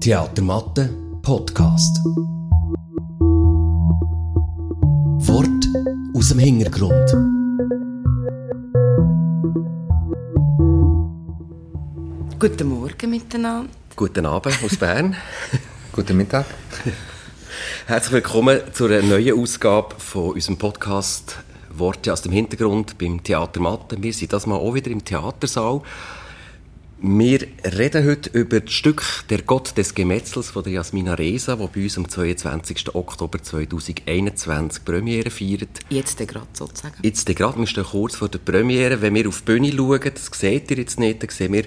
Theatermatte Podcast. Wort aus dem Hintergrund. Guten Morgen miteinander. Guten Abend aus Bern. Guten Mittag. Herzlich willkommen zu einer neuen Ausgabe von unserem Podcast Worte aus dem Hintergrund beim Theater Matte. Wir sind das mal auch wieder im Theatersaal. Wir reden heute über das Stück Der Gott des Gemetzels von der Jasmina Reza, das bei uns am 22. Oktober 2021 Premiere feiert. Jetzt gerade sozusagen. Jetzt gerade, wir stehen kurz vor der Premiere. Wenn wir auf die Bühne schauen, das seht ihr jetzt nicht, dann sehen wir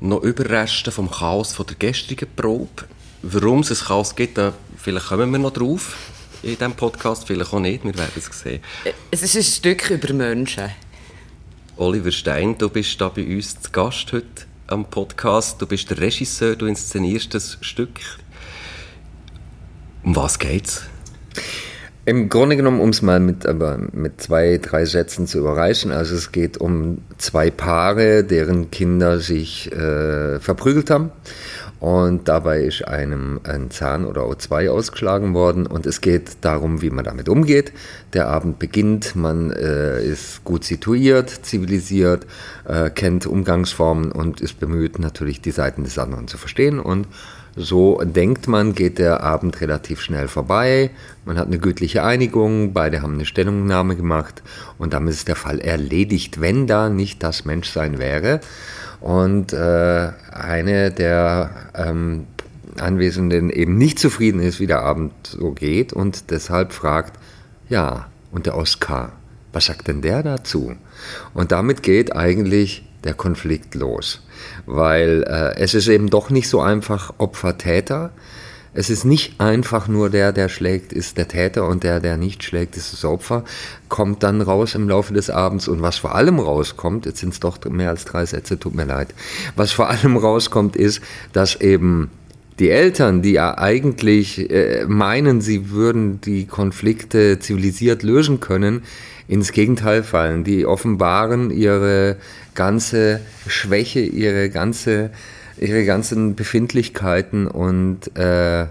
noch Überreste vom Chaos von der gestrigen Probe. Warum es ein Chaos gibt, da vielleicht kommen wir noch drauf in diesem Podcast, vielleicht auch nicht, wir werden es sehen. Es ist ein Stück über Menschen. Oliver Stein, du bist da bei uns zu Gast heute am Podcast. Du bist der Regisseur, du inszenierst das Stück. Um was geht's? Im Grunde genommen, um es mal mit, aber mit zwei, drei Sätzen zu überreichen, also es geht um zwei Paare, deren Kinder sich äh, verprügelt haben und dabei ist einem ein Zahn oder O2 ausgeschlagen worden und es geht darum, wie man damit umgeht. Der Abend beginnt, man äh, ist gut situiert, zivilisiert, äh, kennt Umgangsformen und ist bemüht, natürlich die Seiten des anderen zu verstehen und so denkt man, geht der Abend relativ schnell vorbei. Man hat eine gütliche Einigung, beide haben eine Stellungnahme gemacht und damit ist der Fall erledigt, wenn da nicht das Menschsein wäre. Und äh, eine der ähm, Anwesenden eben nicht zufrieden ist, wie der Abend so geht und deshalb fragt, ja, und der Oskar, was sagt denn der dazu? Und damit geht eigentlich der Konflikt los, weil äh, es ist eben doch nicht so einfach Opfer-Täter, es ist nicht einfach nur der, der schlägt, ist der Täter und der, der nicht schlägt, ist das Opfer. Kommt dann raus im Laufe des Abends und was vor allem rauskommt, jetzt sind es doch mehr als drei Sätze, tut mir leid. Was vor allem rauskommt, ist, dass eben die Eltern, die ja eigentlich äh, meinen, sie würden die Konflikte zivilisiert lösen können, ins Gegenteil fallen. Die offenbaren ihre ganze Schwäche, ihre ganze ihre ganzen Befindlichkeiten und äh,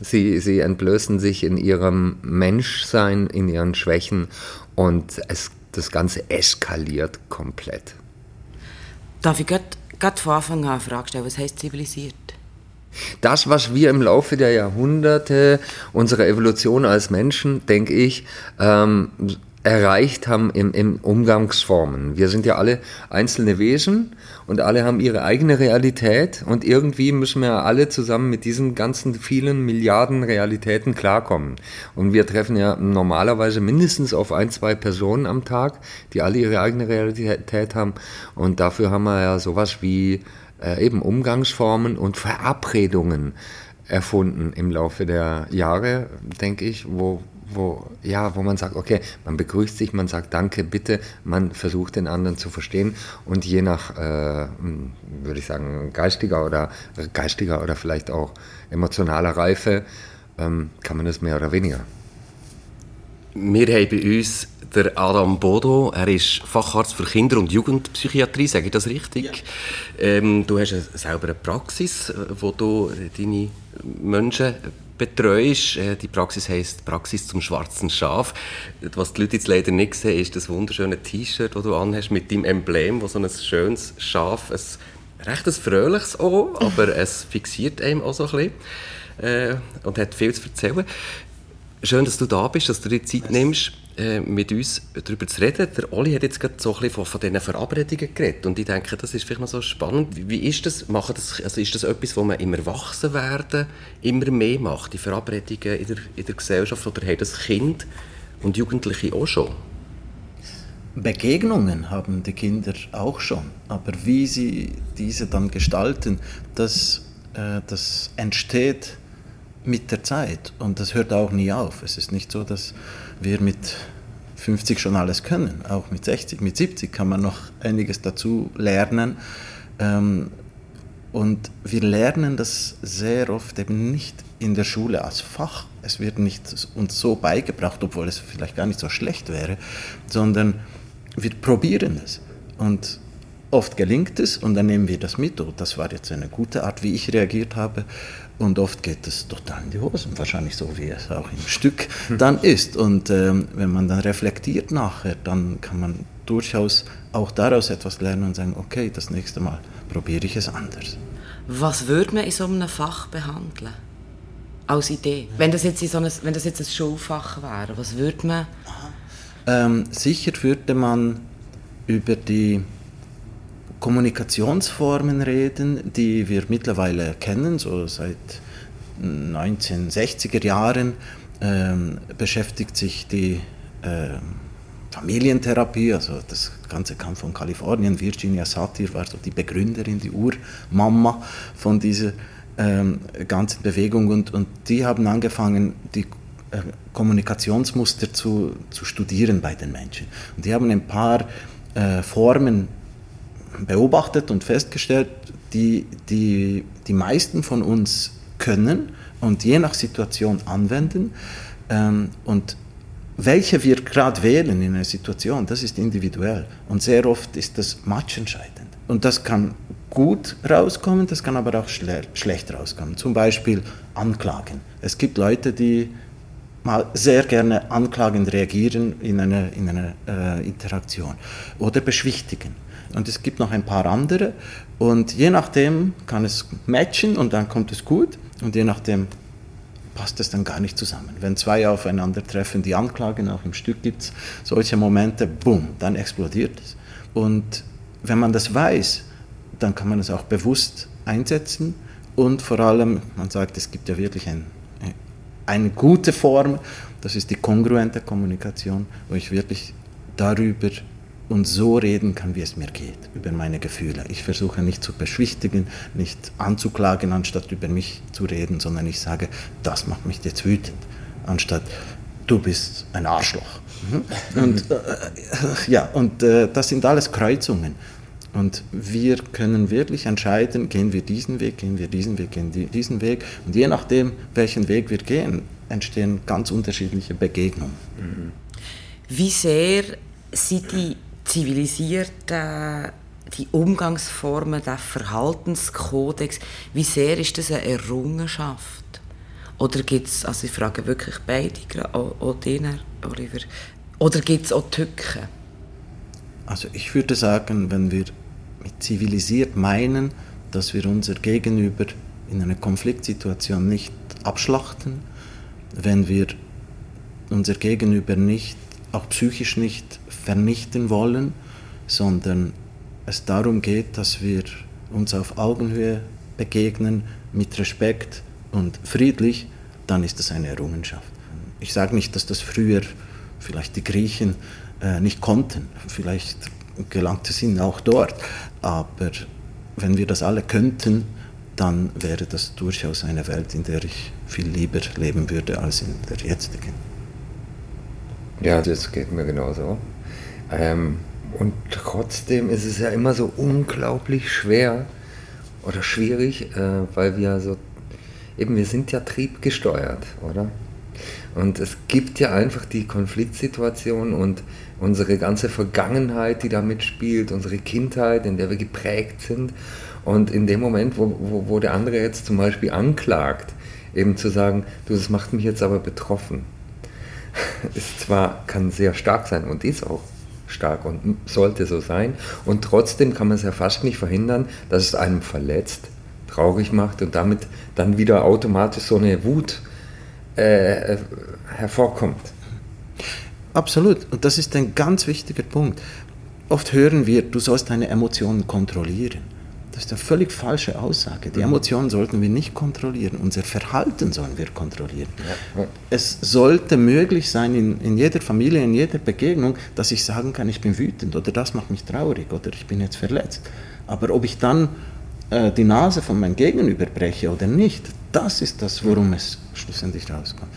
sie, sie entblößen sich in ihrem Menschsein, in ihren Schwächen und es, das Ganze eskaliert komplett. Darf ich gerade von Anfang an eine Frage stellen, was heißt zivilisiert? Das, was wir im Laufe der Jahrhunderte unserer Evolution als Menschen, denke ich, ähm, erreicht haben im, im Umgangsformen. Wir sind ja alle einzelne Wesen und alle haben ihre eigene Realität und irgendwie müssen wir alle zusammen mit diesen ganzen vielen Milliarden Realitäten klarkommen. Und wir treffen ja normalerweise mindestens auf ein, zwei Personen am Tag, die alle ihre eigene Realität haben und dafür haben wir ja sowas wie äh, eben Umgangsformen und Verabredungen erfunden im Laufe der Jahre, denke ich, wo, wo, ja, wo man sagt, okay, man begrüßt sich, man sagt Danke, bitte, man versucht den anderen zu verstehen und je nach, äh, hm, würde ich sagen, geistiger oder geistiger oder vielleicht auch emotionaler Reife ähm, kann man das mehr oder weniger. Wir haben bei uns der Adam Bodo, er ist Facharzt für Kinder- und Jugendpsychiatrie, sage ich das richtig? Ja. Ähm, du hast selber eine Praxis, äh, wo du deine Menschen betreust. Äh, die Praxis heisst Praxis zum schwarzen Schaf. Was die Leute jetzt leider nicht sehen, ist das wunderschöne T-Shirt, das du anhast mit deinem Emblem, wo so ein schönes Schaf, ein recht ein fröhliches auch, aber es fixiert einem auch so ein bisschen äh, und hat viel zu erzählen. Schön, dass du da bist, dass du dir Zeit nimmst, mit uns darüber zu reden. Der Oli hat jetzt gerade so ein bisschen von, diesen Verabredungen geredet und ich denke, das ist vielleicht noch so spannend. Wie, ist das? Machen das also ist das etwas, was man im Erwachsenwerden immer mehr macht, die Verabredungen in der, in der Gesellschaft, oder haben das Kind und Jugendliche auch schon? Begegnungen haben die Kinder auch schon, aber wie sie diese dann gestalten, das, äh, das entsteht mit der Zeit und das hört auch nie auf. Es ist nicht so, dass wir mit 50 schon alles können. Auch mit 60, mit 70 kann man noch einiges dazu lernen. Ähm, und wir lernen das sehr oft eben nicht in der Schule als Fach. Es wird nicht uns so beigebracht, obwohl es vielleicht gar nicht so schlecht wäre, sondern wir probieren es. Und oft gelingt es und dann nehmen wir das mit. Oh, das war jetzt eine gute Art, wie ich reagiert habe. Und oft geht es total in die Hosen, wahrscheinlich so, wie es auch im Stück dann ist. Und ähm, wenn man dann reflektiert nachher, dann kann man durchaus auch daraus etwas lernen und sagen, okay, das nächste Mal probiere ich es anders. Was würde man in so einem Fach behandeln? Als Idee. Wenn das jetzt, in so ein, wenn das jetzt ein Schulfach wäre, was würde man... Ähm, sicher würde man über die Kommunikationsformen reden, die wir mittlerweile kennen, so seit 1960er Jahren ähm, beschäftigt sich die äh, Familientherapie, also das Ganze kam von Kalifornien. Virginia Satir war so die Begründerin, die Urmama von dieser ähm, ganzen Bewegung und, und die haben angefangen, die äh, Kommunikationsmuster zu, zu studieren bei den Menschen. Und die haben ein paar äh, Formen beobachtet und festgestellt, die, die die meisten von uns können und je nach Situation anwenden. Ähm, und welche wir gerade wählen in einer Situation, das ist individuell. Und sehr oft ist das matchentscheidend. Und das kann gut rauskommen, das kann aber auch schle schlecht rauskommen. Zum Beispiel Anklagen. Es gibt Leute, die mal sehr gerne anklagend reagieren in einer, in einer äh, Interaktion oder beschwichtigen. Und es gibt noch ein paar andere und je nachdem kann es matchen und dann kommt es gut und je nachdem passt es dann gar nicht zusammen. Wenn zwei aufeinandertreffen, die anklagen, auch im Stück gibt es solche Momente, boom, dann explodiert es. Und wenn man das weiß, dann kann man es auch bewusst einsetzen und vor allem, man sagt, es gibt ja wirklich ein, eine gute Form, das ist die kongruente Kommunikation, wo ich wirklich darüber und so reden kann, wie es mir geht, über meine Gefühle. Ich versuche nicht zu beschwichtigen, nicht anzuklagen, anstatt über mich zu reden, sondern ich sage, das macht mich jetzt wütend, anstatt du bist ein Arschloch. Mhm. Und, äh, ja, und äh, das sind alles Kreuzungen. Und wir können wirklich entscheiden, gehen wir diesen Weg, gehen wir diesen Weg, gehen wir diesen Weg. Und je nachdem, welchen Weg wir gehen, entstehen ganz unterschiedliche Begegnungen. Wie sehr sind die zivilisierten die Umgangsformen, der Verhaltenskodex, wie sehr ist das eine Errungenschaft? Oder gibt es, also ich frage wirklich beide, auch den, Oliver, oder gibt es auch Tücken? Also ich würde sagen, wenn wir mit zivilisiert meinen, dass wir unser Gegenüber in einer Konfliktsituation nicht abschlachten, wenn wir unser Gegenüber nicht, auch psychisch nicht vernichten wollen, sondern es darum geht, dass wir uns auf Augenhöhe begegnen, mit Respekt und friedlich, dann ist das eine Errungenschaft. Ich sage nicht, dass das früher vielleicht die Griechen äh, nicht konnten. Vielleicht gelangt es ihnen auch dort. Aber wenn wir das alle könnten, dann wäre das durchaus eine Welt, in der ich viel lieber leben würde als in der jetzigen. Ja, das geht mir genauso. Ähm, und trotzdem ist es ja immer so unglaublich schwer oder schwierig, äh, weil wir so, eben wir sind ja triebgesteuert, oder? Und es gibt ja einfach die Konfliktsituation und unsere ganze Vergangenheit, die da mitspielt, unsere Kindheit, in der wir geprägt sind. Und in dem Moment, wo, wo, wo der andere jetzt zum Beispiel anklagt, eben zu sagen, du, das macht mich jetzt aber betroffen, ist zwar, kann sehr stark sein und ist auch stark und sollte so sein. Und trotzdem kann man es ja fast nicht verhindern, dass es einem verletzt, traurig macht und damit dann wieder automatisch so eine Wut äh, hervorkommt. Absolut. Und das ist ein ganz wichtiger Punkt. Oft hören wir, du sollst deine Emotionen kontrollieren. Das ist eine völlig falsche Aussage. Die mhm. Emotionen sollten wir nicht kontrollieren. Unser Verhalten sollen wir kontrollieren. Ja. Es sollte möglich sein, in, in jeder Familie, in jeder Begegnung, dass ich sagen kann, ich bin wütend oder das macht mich traurig oder ich bin jetzt verletzt. Aber ob ich dann äh, die Nase von meinem Gegenüber breche oder nicht, das ist das, worum es schlussendlich rauskommt.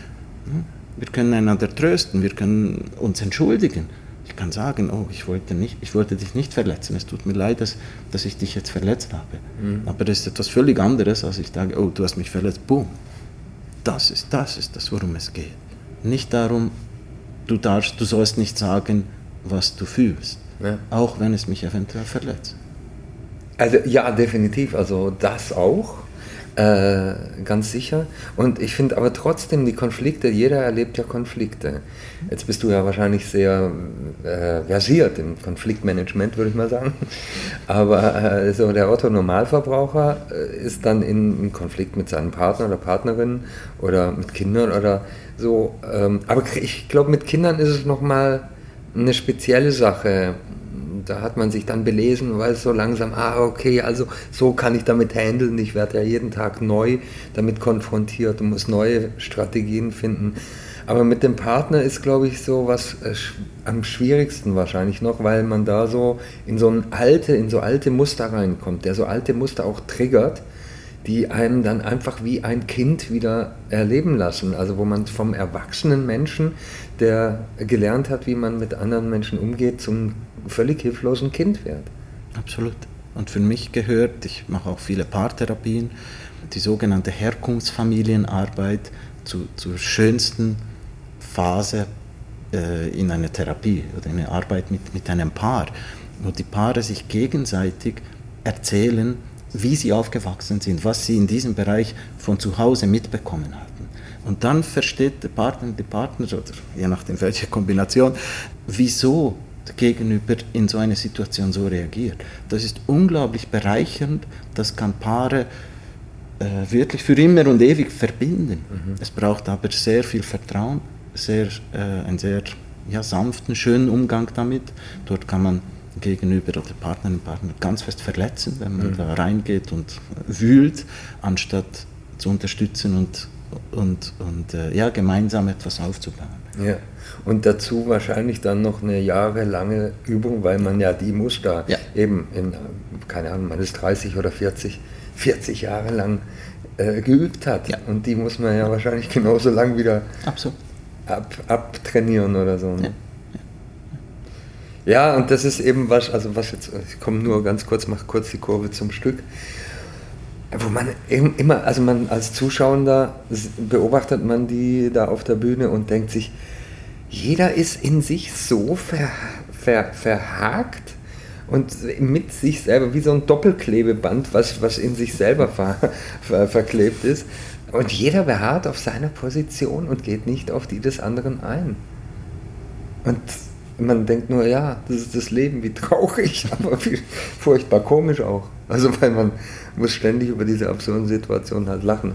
Wir können einander trösten, wir können uns entschuldigen. Ich kann sagen, oh, ich wollte, nicht, ich wollte dich nicht verletzen, es tut mir leid, dass, dass ich dich jetzt verletzt habe. Mhm. Aber das ist etwas völlig anderes, als ich sage, oh, du hast mich verletzt, boom. Das ist, das ist das, worum es geht. Nicht darum, du, darfst, du sollst nicht sagen, was du fühlst. Ja. Auch wenn es mich eventuell verletzt. Also ja, definitiv. Also das auch. Äh, ganz sicher. Und ich finde aber trotzdem die Konflikte, jeder erlebt ja Konflikte. Jetzt bist du ja wahrscheinlich sehr äh, versiert im Konfliktmanagement, würde ich mal sagen. Aber äh, so der Otto-Normalverbraucher äh, ist dann in, in, Konflikt mit seinem Partner oder Partnerin oder mit Kindern oder so. Ähm, aber ich glaube, mit Kindern ist es nochmal eine spezielle Sache da hat man sich dann belesen, weil so langsam, ah, okay, also so kann ich damit handeln. Ich werde ja jeden Tag neu damit konfrontiert und muss neue Strategien finden. Aber mit dem Partner ist, glaube ich, so was äh, am schwierigsten wahrscheinlich noch, weil man da so in so ein alte, in so alte Muster reinkommt, der so alte Muster auch triggert, die einem dann einfach wie ein Kind wieder erleben lassen. Also wo man vom erwachsenen Menschen, der gelernt hat, wie man mit anderen Menschen umgeht, zum völlig hilflosen Kind wird. Absolut. Und für mich gehört, ich mache auch viele Paartherapien, die sogenannte Herkunftsfamilienarbeit zu, zur schönsten Phase äh, in einer Therapie oder in einer Arbeit mit, mit einem Paar, wo die Paare sich gegenseitig erzählen, wie sie aufgewachsen sind, was sie in diesem Bereich von zu Hause mitbekommen hatten. Und dann versteht der Partner, die Partner, oder je nachdem welche Kombination, wieso Gegenüber in so eine Situation so reagiert. Das ist unglaublich bereichernd, das kann Paare äh, wirklich für immer und ewig verbinden. Mhm. Es braucht aber sehr viel Vertrauen, sehr, äh, einen sehr ja, sanften, schönen Umgang damit. Dort kann man gegenüber oder Partnerin und Partner ganz fest verletzen, wenn man mhm. da reingeht und wühlt, anstatt zu unterstützen und, und, und äh, ja, gemeinsam etwas aufzubauen. Ja. Und dazu wahrscheinlich dann noch eine jahrelange Übung, weil man ja die Muster ja. eben in, keine Ahnung, man ist 30 oder 40, 40 Jahre lang äh, geübt hat. Ja. Und die muss man ja wahrscheinlich genauso lang wieder ab, abtrainieren oder so. Ne? Ja. Ja. und das ist eben was, also was jetzt, ich komme nur ganz kurz, mache kurz die Kurve zum Stück wo man immer, also man als Zuschauender beobachtet man die da auf der Bühne und denkt sich, jeder ist in sich so ver, ver, verhakt und mit sich selber, wie so ein Doppelklebeband, was, was in sich selber ver, ver, verklebt ist. Und jeder beharrt auf seiner Position und geht nicht auf die des anderen ein. Und man denkt nur, ja, das ist das Leben, wie traurig, aber wie furchtbar komisch auch. Also weil man muss ständig über diese absurden Situationen halt lachen.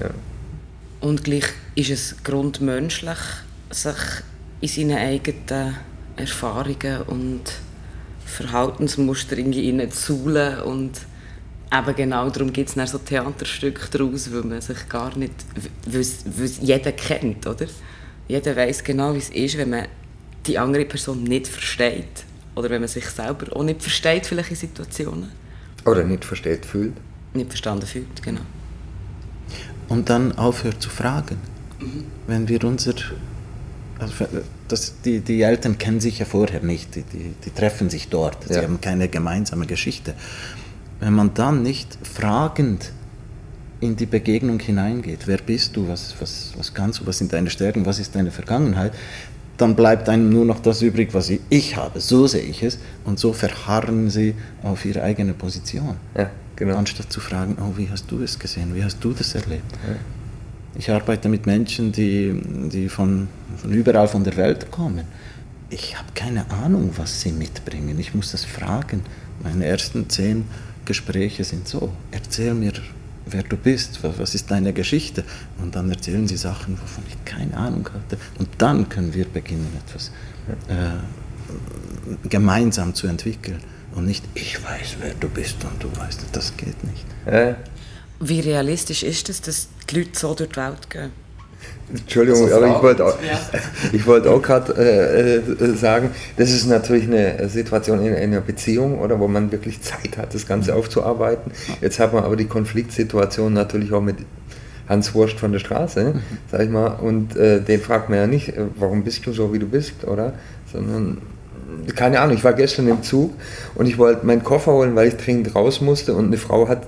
Ja. Und gleich ist es grundmenschlich, sich in seinen eigenen Erfahrungen und Verhaltensmuster irgendwie zu und eben genau darum gibt es dann so Theaterstücke daraus, weil man sich gar nicht, weil jeder kennt, oder? Jeder weiß genau, wie es ist, wenn man die andere Person nicht versteht. Oder wenn man sich selber auch nicht versteht, vielleicht in Situationen. Oder nicht versteht fühlt. Nicht verstanden fühlt, genau. Und dann aufhört zu fragen. Mhm. Wenn wir unser. Also das, die, die Eltern kennen sich ja vorher nicht, die, die, die treffen sich dort, sie ja. haben keine gemeinsame Geschichte. Wenn man dann nicht fragend in die Begegnung hineingeht, wer bist du, was, was, was kannst du, was sind deine Stärken, was ist deine Vergangenheit, dann bleibt einem nur noch das übrig, was ich habe. So sehe ich es. Und so verharren sie auf ihre eigene Position. Ja, genau. Anstatt zu fragen, oh, wie hast du es gesehen? Wie hast du das erlebt? Ja. Ich arbeite mit Menschen, die, die von, von überall von der Welt kommen. Ich habe keine Ahnung, was sie mitbringen. Ich muss das fragen. Meine ersten zehn Gespräche sind so. Erzähl mir wer du bist, was ist deine Geschichte. Und dann erzählen sie Sachen, wovon ich keine Ahnung hatte. Und dann können wir beginnen, etwas äh, gemeinsam zu entwickeln. Und nicht, ich weiß, wer du bist und du weißt, das geht nicht. Äh. Wie realistisch ist es, dass die Leute so durch die Welt gehen? Entschuldigung, also aber ich wollte auch, ja. wollt auch gerade äh, äh, sagen, das ist natürlich eine Situation in, in, einer Beziehung oder wo man wirklich Zeit hat, das Ganze aufzuarbeiten. Jetzt hat man aber die Konfliktsituation natürlich auch mit Hans Wurst von der Straße, mhm. sag ich mal, und äh, den fragt man ja nicht, äh, warum bist du so, wie du bist, oder? Sondern, keine Ahnung, ich war gestern im Zug und ich wollte meinen Koffer holen, weil ich dringend raus musste und eine Frau hat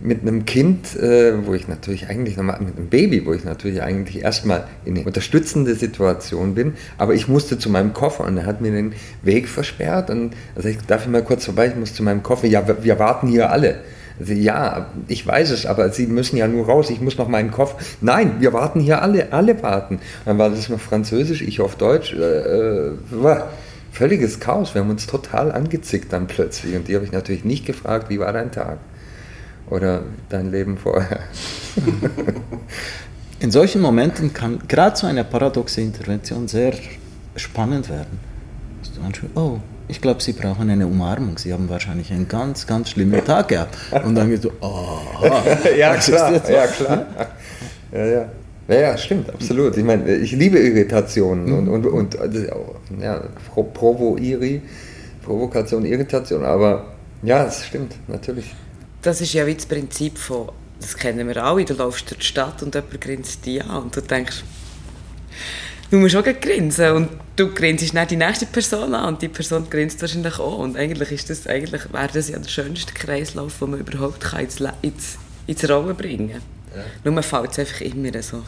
mit einem Kind, äh, wo ich natürlich eigentlich nochmal, mit einem Baby, wo ich natürlich eigentlich erstmal in eine unterstützende Situation bin, aber ich musste zu meinem Koffer und er hat mir den Weg versperrt und also ich darf ich mal kurz vorbei, ich muss zu meinem Koffer, ja, wir, wir warten hier alle. Also, ja, ich weiß es, aber Sie müssen ja nur raus, ich muss noch meinen Koffer. Nein, wir warten hier alle, alle warten. Dann war das noch Französisch, ich auf Deutsch. Äh, äh, völliges Chaos, wir haben uns total angezickt dann plötzlich und die habe ich natürlich nicht gefragt, wie war dein Tag? Oder dein Leben vorher. In solchen Momenten kann gerade so eine paradoxe Intervention sehr spannend werden. Oh, ich glaube, Sie brauchen eine Umarmung. Sie haben wahrscheinlich einen ganz, ganz schlimmen Tag gehabt. Und dann geht so, oh, ja, klar, ja, klar. Ja, ja. Ja, ja, stimmt, absolut. Ich meine, ich liebe Irritationen mhm. und, und, und ja, Provo-Iri, Provokation, Irritation, aber ja, es stimmt, natürlich das ist ja wie das Prinzip von, das kennen wir alle, du läufst durch die Stadt und jemand grinst dich an und du denkst, du musst auch grinsen und du grinst nicht die nächste Person an und die Person grinst wahrscheinlich auch und eigentlich ist das, eigentlich wäre das ja der schönste Kreislauf, den man überhaupt kann ins, ins, ins Rollen bringen kann. Ja. Nur man fällt es einfach immer so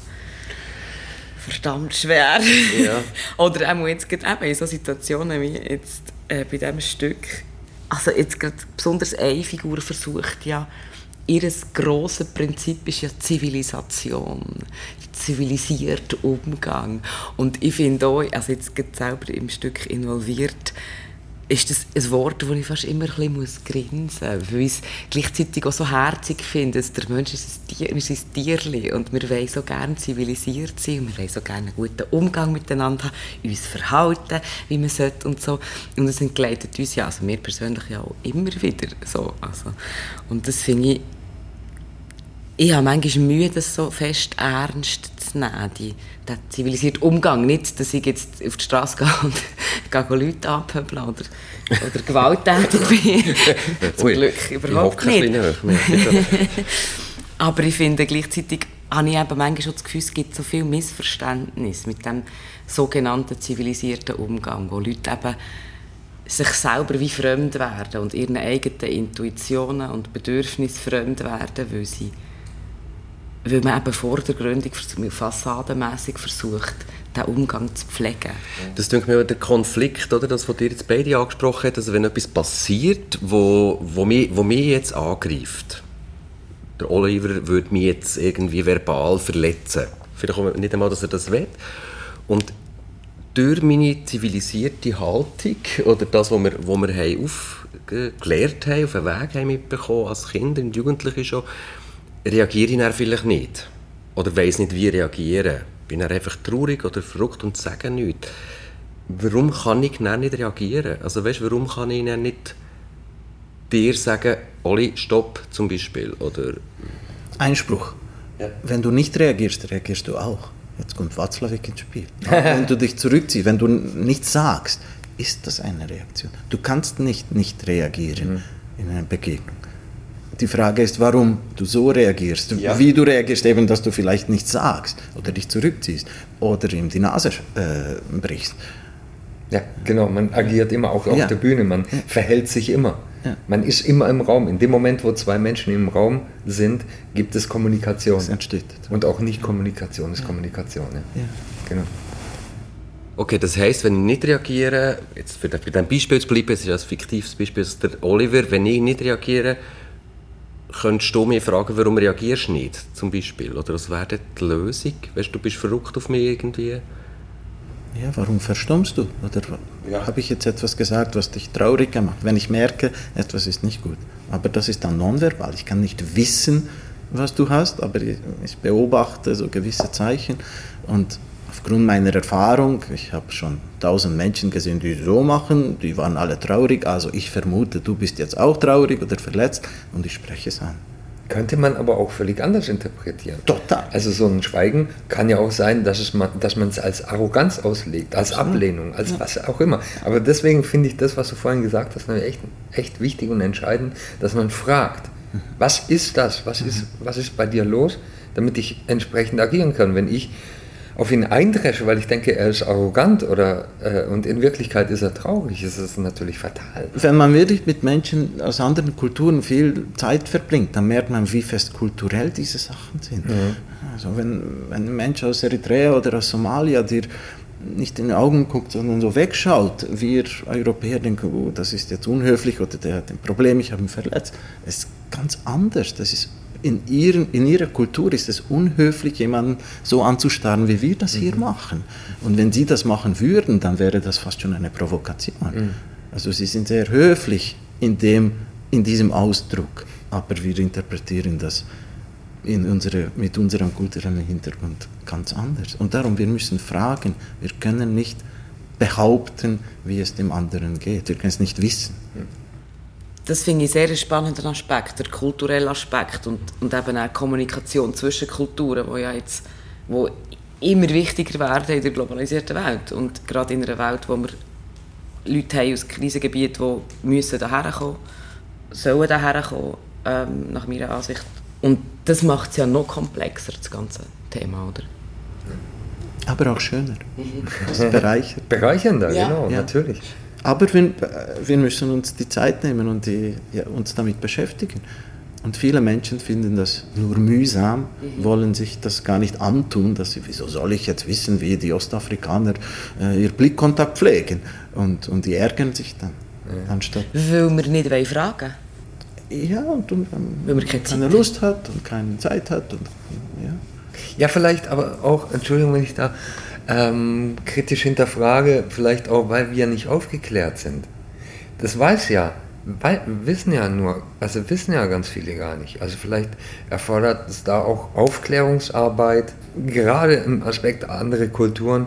verdammt schwer. Ja. Oder auch jetzt eben in so Situationen wie jetzt äh, bei diesem Stück, also jetzt gerade besonders eine Figur versucht ja, ihr grosses Prinzip ist ja Zivilisation, zivilisierter Umgang. Und ich finde auch, also jetzt selber im Stück involviert, ist das ein Wort, das ich fast immer ein bisschen grinsen muss, weil ich es gleichzeitig auch so herzig finde. Also der Mensch ist ein, Tier, ist ein Tierchen und wir wollen so gerne zivilisiert sein und wir wollen so gerne einen guten Umgang miteinander haben, uns verhalten, wie man sollte und so. Und das entgleitet uns ja, also mir persönlich ja auch immer wieder so. Also, und das finde ich ich habe manchmal Mühe, das so fest ernst nehmen, die, den zivilisierten Umgang. Nicht, dass ich jetzt auf die Straße gehe und gehe Leute anpöbeln oder, oder gewalttätig bin. Zum Glück überhaupt nicht. Aber ich finde, gleichzeitig habe ich eben manchmal schon das Gefühl, es gibt so viel Missverständnis mit dem sogenannten zivilisierten Umgang, wo Leute eben sich selber wie fremd werden und ihren eigenen Intuitionen und Bedürfnissen fremd werden, weil sie weil man eben vor der Gründung fassadenmässig versucht, den Umgang zu pflegen. Das denke mir der Konflikt, oder, das, was ihr jetzt beide angesprochen habt, also wenn etwas passiert, wo, wo, mich, wo mich jetzt angreift, der Oliver würde mich jetzt irgendwie verbal verletzen. Vielleicht nicht einmal, dass er das will. Und durch meine zivilisierte Haltung oder das, was wir, was wir haben aufgelernt haben, auf den Weg haben mitbekommen als Kinder und Jugendliche schon, reagiere ich dann vielleicht nicht. Oder weiß nicht, wie reagieren. Bin dann einfach traurig oder verrückt und sage nichts. Warum kann ich dann nicht reagieren? Also weißt, warum kann ich dann nicht dir sagen, Oli, stopp zum Beispiel? Oder Einspruch. Ja. Wenn du nicht reagierst, reagierst du auch. Jetzt kommt Watzlawick ins Spiel. wenn du dich zurückziehst, wenn du nichts sagst, ist das eine Reaktion. Du kannst nicht nicht reagieren mhm. in einer Begegnung. Die Frage ist, warum du so reagierst, ja. wie du reagierst, eben, dass du vielleicht nichts sagst oder dich zurückziehst oder ihm die Nase äh, brichst. Ja, genau, man agiert immer auch auf ja. der Bühne, man ja. verhält sich immer. Ja. Man ist immer im Raum. In dem Moment, wo zwei Menschen im Raum sind, gibt es Kommunikation. Es entsteht. Und auch nicht Kommunikation ist Kommunikation. Ja. Genau. Okay, das heißt, wenn ich nicht reagiere, jetzt für bei diesem Beispiel zu bleiben, es ist ein fiktives Beispiel, der Oliver, wenn ich nicht reagiere, könntest du mich fragen, warum reagierst du nicht, zum Beispiel? Oder was wäre die Lösung? Weißt du, bist verrückt auf mich irgendwie? Ja, warum verstummst du? Oder ja. habe ich jetzt etwas gesagt, was dich traurig macht? Wenn ich merke, etwas ist nicht gut. Aber das ist dann nonverbal. Ich kann nicht wissen, was du hast, aber ich beobachte so gewisse Zeichen und aufgrund meiner Erfahrung, ich habe schon tausend Menschen gesehen, die so machen, die waren alle traurig, also ich vermute, du bist jetzt auch traurig oder verletzt und ich spreche es an. Könnte man aber auch völlig anders interpretieren. Total. Also so ein Schweigen kann ja auch sein, dass, es man, dass man es als Arroganz auslegt, als Ablehnung, als ja. was auch immer. Aber deswegen finde ich das, was du vorhin gesagt hast, echt, echt wichtig und entscheidend, dass man fragt, mhm. was ist das, was ist, was ist bei dir los, damit ich entsprechend agieren kann. Wenn ich auf ihn eindresche, weil ich denke, er ist arrogant oder äh, und in Wirklichkeit ist er traurig, ist es natürlich fatal. Wenn man wirklich mit Menschen aus anderen Kulturen viel Zeit verbringt, dann merkt man, wie fest kulturell diese Sachen sind. Ja. Also wenn, wenn ein Mensch aus Eritrea oder aus Somalia dir nicht in die Augen guckt, sondern so wegschaut, wir Europäer denken, oh, das ist jetzt unhöflich oder der hat ein Problem, ich habe ihn verletzt. Es ist ganz anders. Das ist in, ihren, in ihrer Kultur ist es unhöflich, jemanden so anzustarren, wie wir das hier mhm. machen. Und wenn sie das machen würden, dann wäre das fast schon eine Provokation. Mhm. Also sie sind sehr höflich in, dem, in diesem Ausdruck, aber wir interpretieren das in unsere, mit unserem kulturellen Hintergrund ganz anders. Und darum, wir müssen fragen, wir können nicht behaupten, wie es dem anderen geht. Wir können es nicht wissen. Das finde ich sehr einen spannenden Aspekt, der kulturelle Aspekt und, und eben auch Kommunikation zwischen Kulturen, wo ja jetzt wo immer wichtiger werden in der globalisierten Welt und gerade in einer Welt, wo wir Leute haben aus Krisengebieten, die müssen daher kommen, sollen daher kommen, ähm, nach meiner Ansicht. Und das macht es ja noch komplexer, das ganze Thema, oder? Aber auch schöner. Mhm. bereichert. Bereichernder, ja. genau, ja. natürlich. Aber wir, wir, müssen uns die Zeit nehmen und die, ja, uns damit beschäftigen. Und viele Menschen finden das nur mühsam, mhm. wollen sich das gar nicht antun, dass sie, wieso soll ich jetzt wissen, wie die Ostafrikaner äh, ihr Blickkontakt pflegen? Und, und die ärgern sich dann. Ja. Anstatt Weil wir nicht fragen Ja, und, und wenn man keine Lust hat und keine Zeit hat. Und, ja. ja, vielleicht aber auch, Entschuldigung, wenn ich da ähm, kritisch hinterfrage, vielleicht auch, weil wir nicht aufgeklärt sind. Das weiß ja, weil, wissen ja nur, also wissen ja ganz viele gar nicht. Also vielleicht erfordert es da auch Aufklärungsarbeit, gerade im Aspekt andere Kulturen,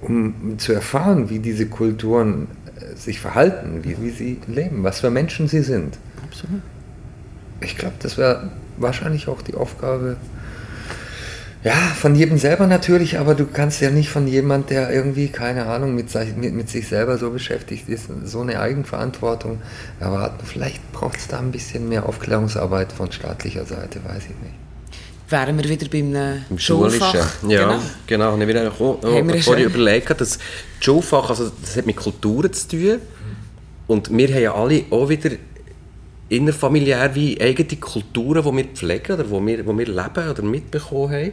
um zu erfahren, wie diese Kulturen äh, sich verhalten, wie, wie sie leben, was für Menschen sie sind. Absolut. Ich glaube, das wäre wahrscheinlich auch die Aufgabe ja, von jedem selber natürlich, aber du kannst ja nicht von jemand, der irgendwie, keine Ahnung, mit, mit, mit sich selber so beschäftigt ist, so eine Eigenverantwortung erwarten. Vielleicht braucht es da ein bisschen mehr Aufklärungsarbeit von staatlicher Seite, weiß ich nicht. Wären wir wieder beim Im Schulfach. Ja, genau. genau. Ich habe mir vorhin überlegt, dass das Schulfach, also das hat mit Kulturen zu tun. Und wir haben ja alle auch wieder innerfamiliär wie eigene Kulturen, die wir pflegen oder wo wir, wo wir leben oder mitbekommen haben.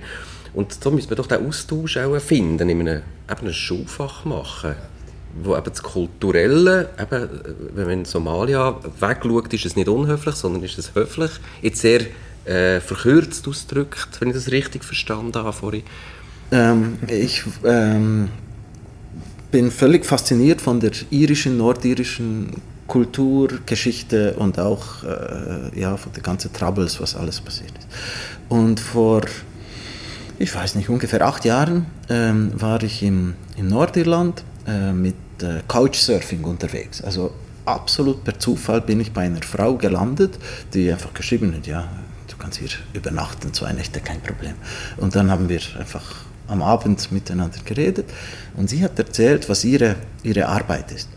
Und da müssen wir doch den Austausch auch finden, in einem, eben einem Schulfach machen, wo eben das Kulturelle, eben, wenn man in Somalia wegschaut, ist es nicht unhöflich, sondern ist es höflich. Jetzt sehr äh, verkürzt ausgedrückt, wenn ich das richtig verstanden habe vorhin. Ähm, ich ähm, bin völlig fasziniert von der irischen, nordirischen Kultur, Geschichte und auch äh, ja, von den ganzen Troubles, was alles passiert ist. Und vor, ich weiß nicht, ungefähr acht Jahren ähm, war ich im, im Nordirland äh, mit äh, Couchsurfing unterwegs. Also absolut per Zufall bin ich bei einer Frau gelandet, die einfach geschrieben hat, ja, du kannst hier übernachten, zwei Nächte, kein Problem. Und dann haben wir einfach am Abend miteinander geredet und sie hat erzählt, was ihre, ihre Arbeit ist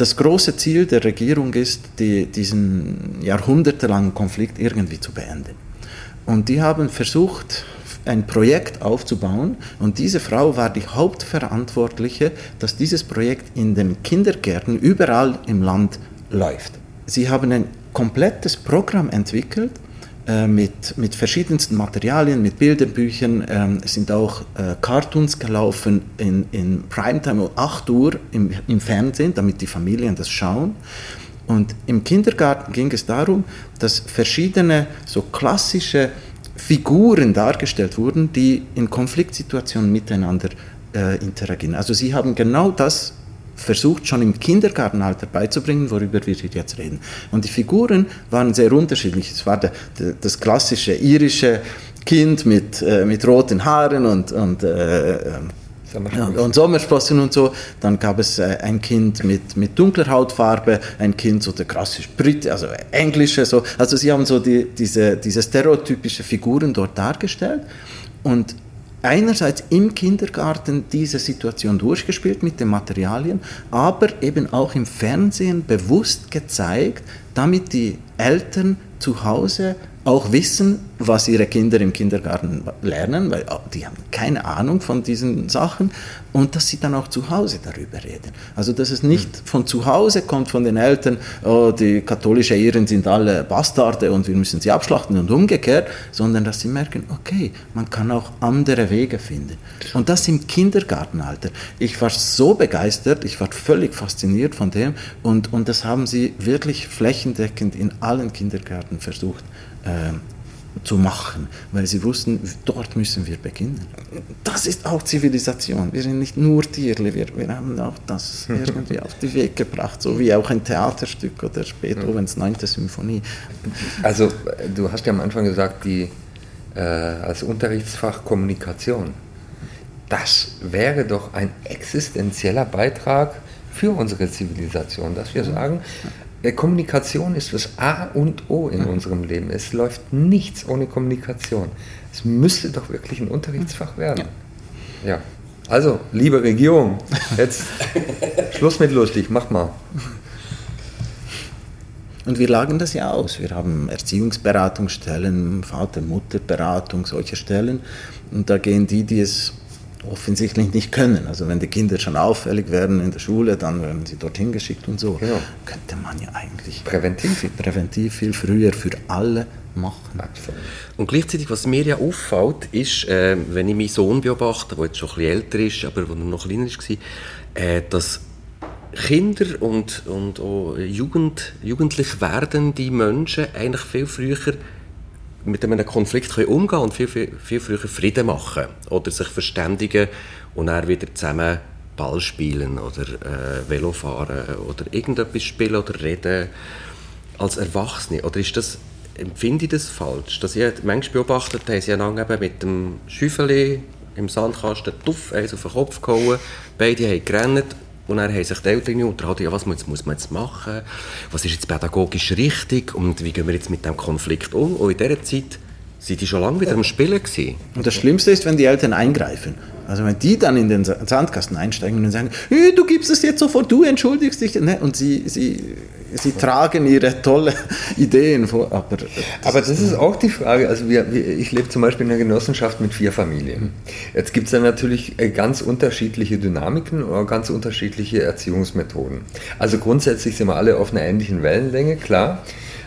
das große Ziel der Regierung ist, die, diesen jahrhundertelangen Konflikt irgendwie zu beenden. Und die haben versucht, ein Projekt aufzubauen und diese Frau war die Hauptverantwortliche, dass dieses Projekt in den Kindergärten überall im Land läuft. Sie haben ein komplettes Programm entwickelt, mit, mit verschiedensten Materialien, mit Bilderbüchern. Ähm, es sind auch äh, Cartoons gelaufen in, in Primetime um 8 Uhr im, im Fernsehen, damit die Familien das schauen. Und im Kindergarten ging es darum, dass verschiedene so klassische Figuren dargestellt wurden, die in Konfliktsituationen miteinander äh, interagieren. Also sie haben genau das versucht, schon im Kindergartenalter beizubringen, worüber wir jetzt reden. Und die Figuren waren sehr unterschiedlich. Es war der, der, das klassische irische Kind mit, äh, mit roten Haaren und, und äh, und, und Sommersprossen und so. Dann gab es äh, ein Kind mit, mit dunkler Hautfarbe, ein Kind so der klassisch Brit, also englische so. Also sie haben so die, diese, diese stereotypische Figuren dort dargestellt und einerseits im Kindergarten diese Situation durchgespielt mit den Materialien, aber eben auch im Fernsehen bewusst gezeigt, damit die Eltern zu Hause auch wissen, was ihre Kinder im Kindergarten lernen, weil die haben keine Ahnung von diesen Sachen und dass sie dann auch zu Hause darüber reden. Also dass es nicht mhm. von zu Hause kommt von den Eltern, oh, die katholischen Ehren sind alle Bastarde und wir müssen sie abschlachten und umgekehrt, sondern dass sie merken, okay, man kann auch andere Wege finden. Und das im Kindergartenalter. Ich war so begeistert, ich war völlig fasziniert von dem und, und das haben sie wirklich flächendeckend in allen Kindergärten versucht äh, zu machen, weil sie wussten, dort müssen wir beginnen. Das ist auch Zivilisation. Wir sind nicht nur Tierle, wir, wir haben auch das irgendwie auf den Weg gebracht, so wie auch ein Theaterstück oder Beethovens 9. Symphonie. Also du hast ja am Anfang gesagt, die äh, als Unterrichtsfach Kommunikation. Das wäre doch ein existenzieller Beitrag für unsere Zivilisation, dass wir sagen, Kommunikation ist das A und O in unserem Leben. Es läuft nichts ohne Kommunikation. Es müsste doch wirklich ein Unterrichtsfach werden. Ja. ja. Also, liebe Regierung, jetzt Schluss mit lustig, mach mal. Und wir lagen das ja aus. Wir haben Erziehungsberatungsstellen, Vater-Mutter-Beratung, solche Stellen. Und da gehen die, die es offensichtlich nicht können. Also wenn die Kinder schon auffällig werden in der Schule, dann werden sie dorthin geschickt und so. Ja. Könnte man ja eigentlich präventiv, präventiv viel früher für alle machen. Und gleichzeitig, was mir ja auffällt, ist, äh, wenn ich meinen Sohn beobachte, der jetzt schon ein bisschen älter ist, aber der noch kleiner war, äh, dass Kinder und, und auch Jugend, jugendlich werdende Menschen eigentlich viel früher mit einem Konflikt können umgehen und viel, viel, viel früher Frieden machen oder sich verständigen und dann wieder zusammen Ball spielen oder äh, Velo fahren oder irgendetwas spielen oder reden als Erwachsene. Oder ist das, empfinde ich das falsch? Dass ich manchmal beobachtet habe, sie haben eben mit dem Schäufeli im Sandkasten tuff eins auf den Kopf gehauen, beide haben gerannt und dann haben sich die Eltern unterhalten, ja, was muss, man jetzt machen, was ist jetzt pädagogisch richtig und wie gehen wir jetzt mit dem Konflikt um. Und in dieser Zeit sind die schon lange wieder am Spielen gewesen. Und das Schlimmste ist, wenn die Eltern eingreifen. Also wenn die dann in den Sandkasten einsteigen und sagen, du gibst es jetzt sofort, du entschuldigst dich. Ne? Und sie, sie, sie tragen ihre tolle Ideen vor. Aber das, aber das ist auch die Frage. Also wir, wir, ich lebe zum Beispiel in einer Genossenschaft mit vier Familien. Jetzt gibt es da natürlich äh, ganz unterschiedliche Dynamiken oder ganz unterschiedliche Erziehungsmethoden. Also grundsätzlich sind wir alle auf einer ähnlichen Wellenlänge, klar.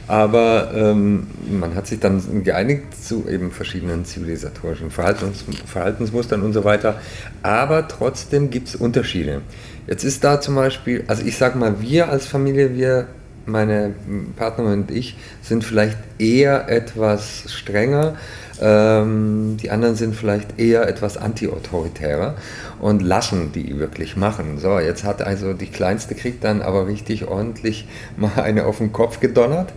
Aber ähm, man hat sich dann geeinigt zu eben verschiedenen zivilisatorischen Verhaltens Verhaltensmustern und so weiter. Aber trotzdem gibt es Unterschiede. Jetzt ist da zum Beispiel, also ich sage mal, wir als Familie, wir, meine Partnerin und ich, sind vielleicht eher etwas strenger. Ähm, die anderen sind vielleicht eher etwas anti-autoritärer und lassen die wirklich machen. So, jetzt hat also die Kleinste kriegt dann aber richtig ordentlich mal eine auf den Kopf gedonnert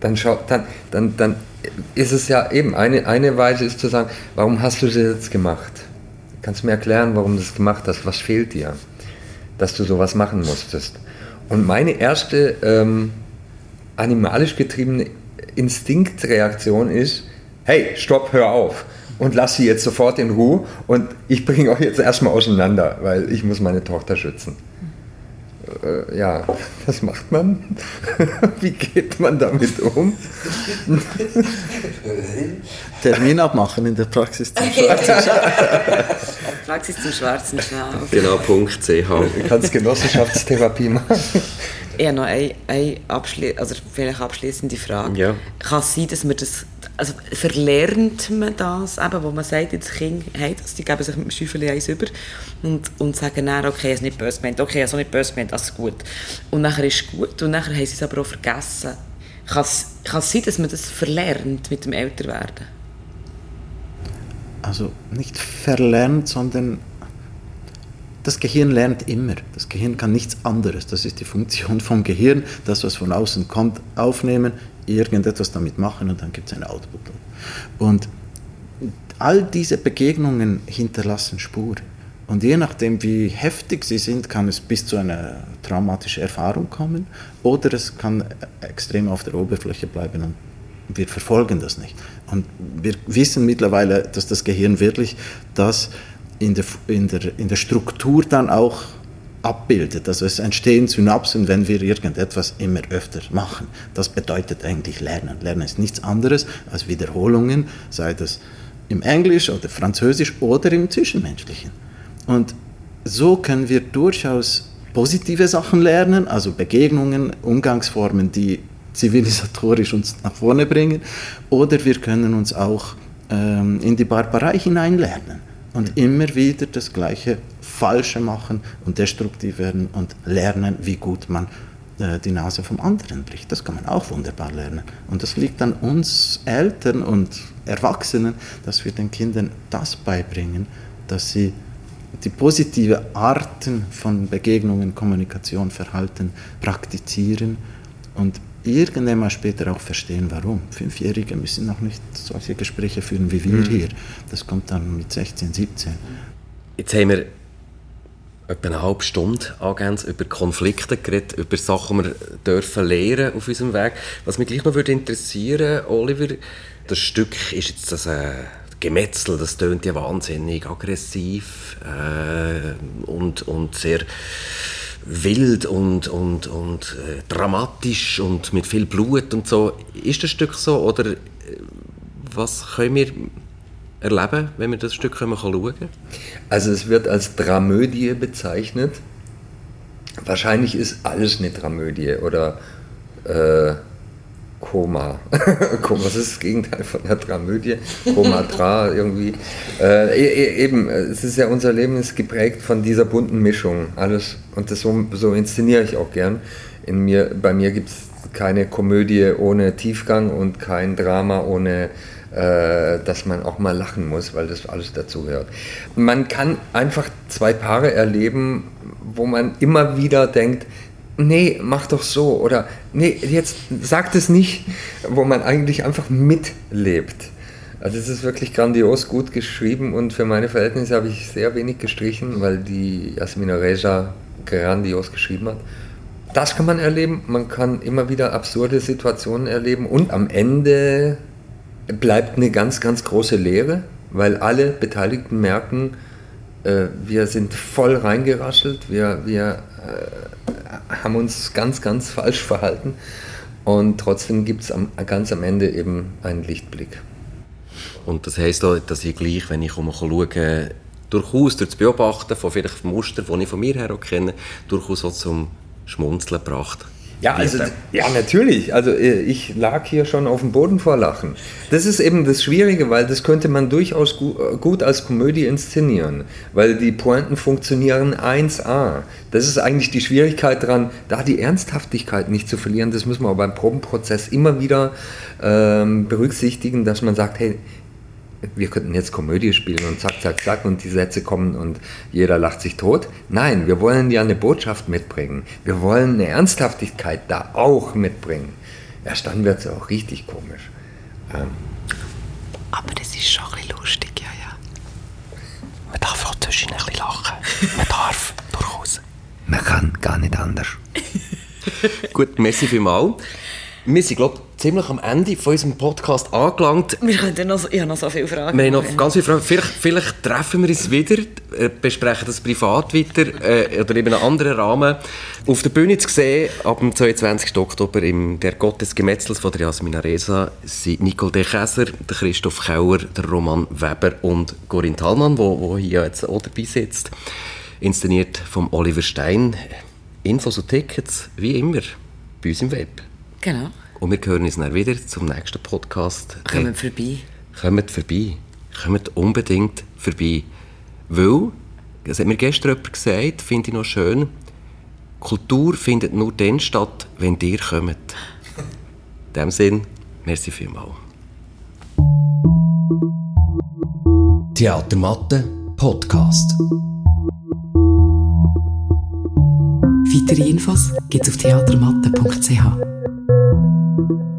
dann, schau, dann, dann, dann ist es ja eben, eine, eine Weise ist zu sagen, warum hast du das jetzt gemacht? Kannst du mir erklären, warum du das gemacht hast? Was fehlt dir, dass du sowas machen musstest? Und meine erste ähm, animalisch getriebene Instinktreaktion ist, hey, stopp, hör auf und lass sie jetzt sofort in Ruhe und ich bringe euch jetzt erstmal auseinander, weil ich muss meine Tochter schützen äh, ja, was macht man? Wie geht man damit um? Termin abmachen in der Praxis zum schwarzen Schaf. Praxis zum schwarzen Schaf. Genau, Punkt CH. Du kannst Genossenschaftstherapie machen. Ich habe noch eine, eine abschli also vielleicht abschließende Frage. Ja. Kann es sein, dass man das, also verlernt man das, eben, wo man sagt, jetzt Kinder haben das, die geben sich mit dem Schäufeli eins über und, und sagen dann, okay, es ist nicht böse gemeint, okay, also nicht böse gemeint, alles gut. Und nachher ist es gut und nachher haben sie es aber auch vergessen. Kann es, kann es sein, dass man das verlernt mit dem Älterwerden? Also nicht verlernt, sondern das Gehirn lernt immer. Das Gehirn kann nichts anderes. Das ist die Funktion vom Gehirn. Das, was von außen kommt, aufnehmen, irgendetwas damit machen und dann gibt es ein Output. Und all diese Begegnungen hinterlassen Spuren. Und je nachdem, wie heftig sie sind, kann es bis zu einer traumatischen Erfahrung kommen oder es kann extrem auf der Oberfläche bleiben und wir verfolgen das nicht. Und wir wissen mittlerweile, dass das Gehirn wirklich das in der, in der, in der Struktur dann auch abbildet. Also es entstehen Synapsen, wenn wir irgendetwas immer öfter machen. Das bedeutet eigentlich Lernen. Lernen ist nichts anderes als Wiederholungen, sei das im Englisch oder Französisch oder im Zwischenmenschlichen. Und so können wir durchaus positive Sachen lernen, also Begegnungen, Umgangsformen, die zivilisatorisch uns nach vorne bringen, oder wir können uns auch ähm, in die Barbarei hineinlernen und immer wieder das gleiche Falsche machen und destruktiv werden und lernen, wie gut man äh, die Nase vom anderen bricht. Das kann man auch wunderbar lernen. Und das liegt an uns Eltern und Erwachsenen, dass wir den Kindern das beibringen, dass sie die positive Arten von Begegnungen, Kommunikation, Verhalten praktizieren und irgendwann mal später auch verstehen, warum. Fünfjährige müssen noch nicht solche Gespräche führen wie wir mhm. hier. Das kommt dann mit 16, 17. Jetzt haben wir etwa eine halbe Stunde angehend über Konflikte geredet, über Sachen, die wir dürfen lernen auf unserem Weg. Was mich gleich noch würde interessieren, Oliver, das Stück ist jetzt das äh, Gemetzel, das tönt ja wahnsinnig aggressiv äh, und, und sehr wild und, und, und äh, dramatisch und mit viel Blut und so. Ist das Stück so oder äh, was können wir erleben, wenn wir das Stück schauen können? Also es wird als Dramödie bezeichnet. Wahrscheinlich ist alles eine Dramödie oder äh, Koma. Koma, das ist das Gegenteil von der Dramödie. Komatra irgendwie. Äh, e, e, eben, es ist ja unser Leben ist geprägt von dieser bunten Mischung. Alles und das so, so inszeniere ich auch gern. In mir, bei mir gibt es keine Komödie ohne Tiefgang und kein Drama ohne äh, dass man auch mal lachen muss, weil das alles dazugehört. Man kann einfach zwei Paare erleben, wo man immer wieder denkt, nee, mach doch so oder nee, jetzt sagt es nicht, wo man eigentlich einfach mitlebt. Also es ist wirklich grandios gut geschrieben und für meine Verhältnisse habe ich sehr wenig gestrichen, weil die Jasmina Reja grandios geschrieben hat. Das kann man erleben, man kann immer wieder absurde Situationen erleben und am Ende bleibt eine ganz, ganz große Lehre, weil alle Beteiligten merken, äh, wir sind voll reingeraschelt, wir, wir äh, haben uns ganz, ganz falsch verhalten und trotzdem gibt es ganz am Ende eben einen Lichtblick. Und das heisst auch, dass ich gleich, wenn ich schaue, durchaus durch das Beobachten von vielleicht Mustern, die ich von mir her auch kenne, durchaus auch zum Schmunzeln gebracht ja, also, ja, natürlich. Also äh, ich lag hier schon auf dem Boden vor Lachen. Das ist eben das Schwierige, weil das könnte man durchaus äh, gut als Komödie inszenieren, weil die Pointen funktionieren 1a. Das ist eigentlich die Schwierigkeit daran, da die Ernsthaftigkeit nicht zu verlieren. Das muss man aber beim Probenprozess immer wieder ähm, berücksichtigen, dass man sagt, hey, wir könnten jetzt Komödie spielen und zack, zack, zack und die Sätze kommen und jeder lacht sich tot. Nein, wir wollen ja eine Botschaft mitbringen. Wir wollen eine Ernsthaftigkeit da auch mitbringen. Erst dann wird es auch richtig komisch. Ähm. Aber das ist schon ein bisschen lustig, ja, ja. Man darf auch zwischen ein bisschen lachen. Man darf, durchaus. Man kann gar nicht anders. Gut, merci vielmals. Wir sind, glaube ich, ziemlich am Ende von unserem Podcast angelangt. Wir könnten noch, ich habe noch so viele Fragen. Wir haben noch ganz viele Fragen. Vielleicht, vielleicht treffen wir uns wieder, äh, besprechen das privat weiter äh, oder in einem anderen Rahmen. Auf der Bühne zu sehen, ab dem 22. Oktober im Der Gott des Gemetzels von der Jasmina Reza sind Nicole de Käser, der Christoph Kauer, der Roman Weber und Corinne Thalmann, wo hier jetzt auch dabei sitzt. Inszeniert vom Oliver Stein. Infos und Tickets, wie immer, bei uns im Web. Genau. Und wir hören uns dann wieder zum nächsten Podcast. Kommt vorbei. Kommt vorbei. Kommt unbedingt vorbei. Weil, das hat mir gestern jemand gesagt, finde ich noch schön, Kultur findet nur dann statt, wenn ihr kommt. In diesem Sinn, merci vielmals. Theatermatte Podcast. Weitere Infos gibt's auf theatermatte.ch. thank you